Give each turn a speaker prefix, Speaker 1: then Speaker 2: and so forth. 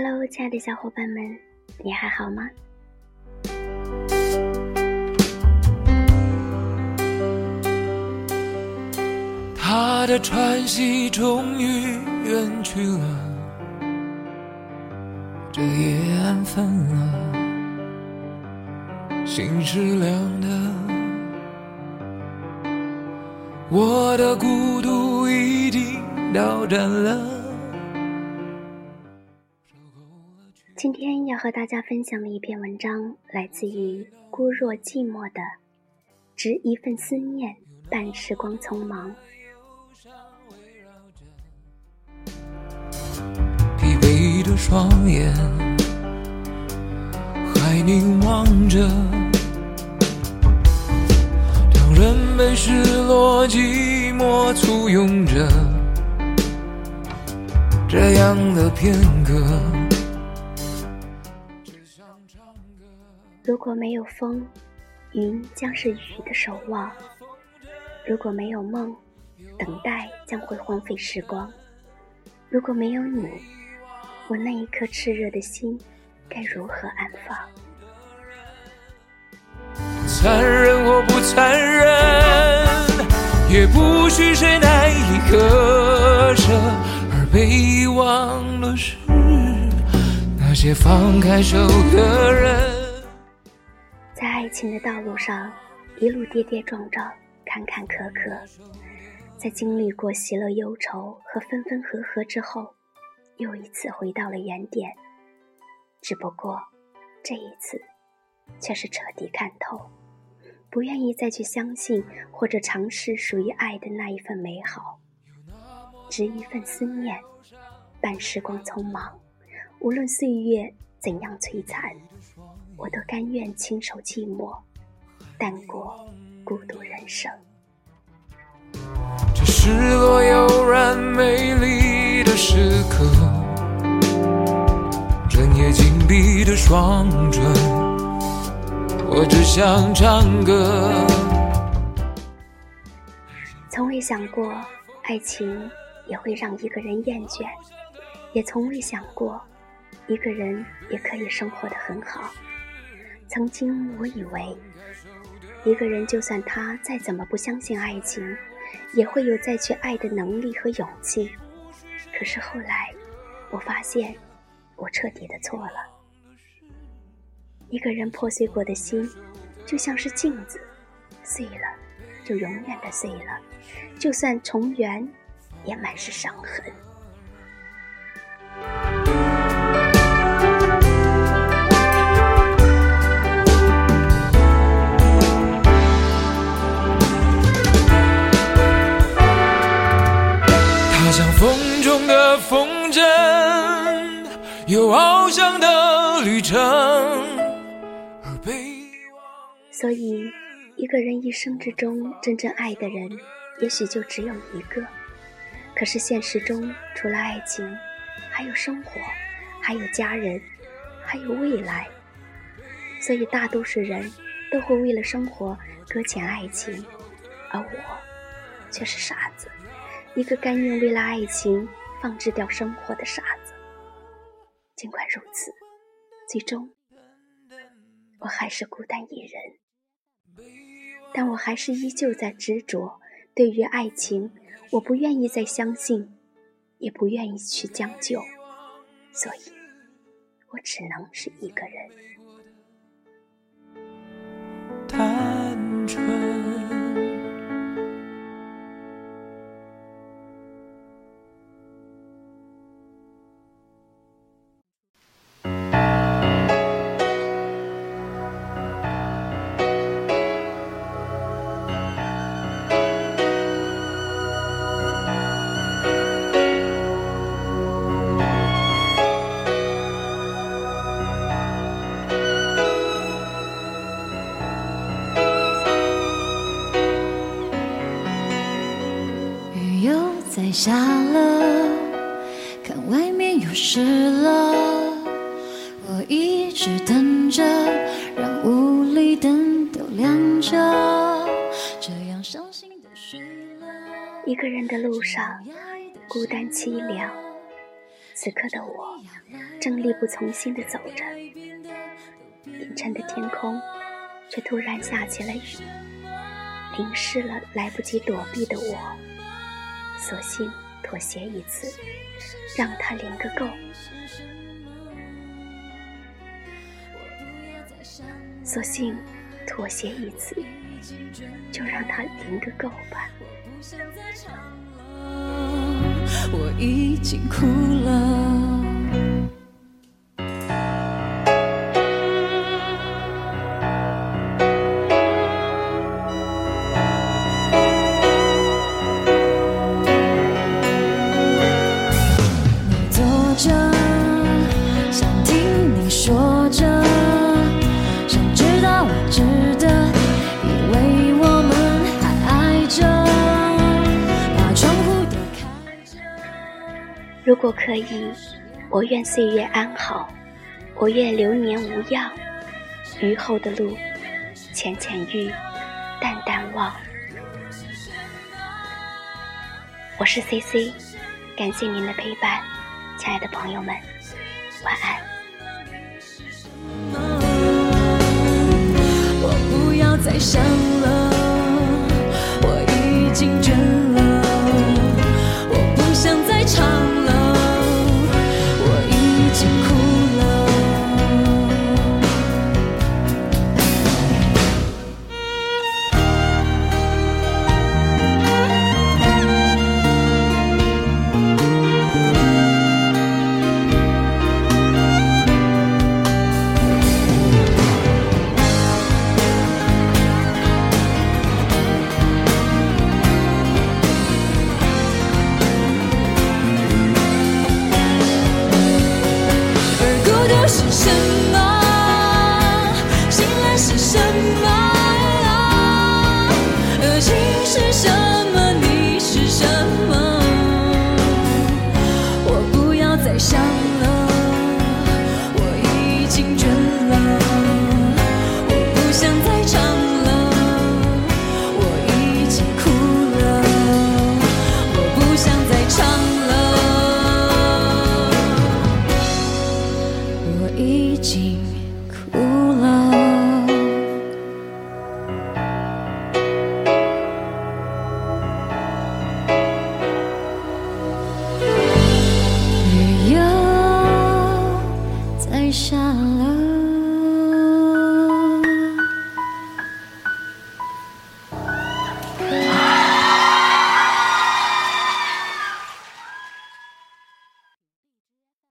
Speaker 1: Hello，亲爱的小伙伴们，你还好吗？
Speaker 2: 他的喘息终于远去了，这夜安分了，心是凉的，我的孤独已经到站了。
Speaker 1: 今天要和大家分享的一篇文章，来自于孤若寂寞的《执一份思念，伴时光匆忙》。
Speaker 2: 疲惫的双眼还凝望着，当人被失落寂寞簇拥着，这样的片刻。
Speaker 1: 如果没有风，云将是雨的守望；如果没有梦，等待将会荒废时光；如果没有你。我那一颗炽热的心，该如何安放？
Speaker 2: 残忍或不残忍，也不许谁难以割舍。而被遗忘了是那些放开手的人。
Speaker 1: 情的道路上，一路跌跌撞撞，坎坎坷坷，在经历过喜乐忧愁和分分合合之后。又一次回到了原点，只不过这一次却是彻底看透，不愿意再去相信或者尝试属于爱的那一份美好，执一份思念，伴时光匆忙。无论岁月怎样摧残，我都甘愿亲手寂寞，淡过孤独人生。
Speaker 2: 这失落悠然美丽的时刻。紧闭的双唇，我只想唱歌。
Speaker 1: 从未想过爱情也会让一个人厌倦，也从未想过一个人也可以生活的很好。曾经我以为，一个人就算他再怎么不相信爱情，也会有再去爱的能力和勇气。可是后来，我发现。我彻底的错了。一个人破碎过的心，就像是镜子，碎了就永远的碎了，就算重圆，也满是伤痕。
Speaker 2: 有翱翔的旅程，
Speaker 1: 所以，一个人一生之中真正爱的人，也许就只有一个。可是现实中，除了爱情，还有生活，还有家人，还有未来。所以，大多数人都会为了生活搁浅爱情，而我，却是傻子，一个甘愿为了爱情放置掉生活的傻子。尽管如此，最终我还是孤单一人。但我还是依旧在执着。对于爱情，我不愿意再相信，也不愿意去将就，所以，我只能是一个人。又在
Speaker 3: 下了，看外面又湿了。我一直等着，让屋里灯都亮着。这样伤心的睡了。
Speaker 1: 一个人的路上，孤单凄凉，此刻的我正力不从心的走着，阴沉的天空却突然下起了雨，淋湿了来不及躲避的我，索性妥协一次，让他淋个够。索性妥协一次，就让他淋个够吧。
Speaker 3: 我已经哭了。
Speaker 1: 如果可以，我愿岁月安好，我愿流年无恙，余后的路浅浅遇，淡淡忘。我是 cc，感谢您的陪伴，亲爱的朋友们，晚安。
Speaker 3: 我不要再想了，我已经倦。是什么？醒来是什么？恶心是什么？你是什么？我不要再想。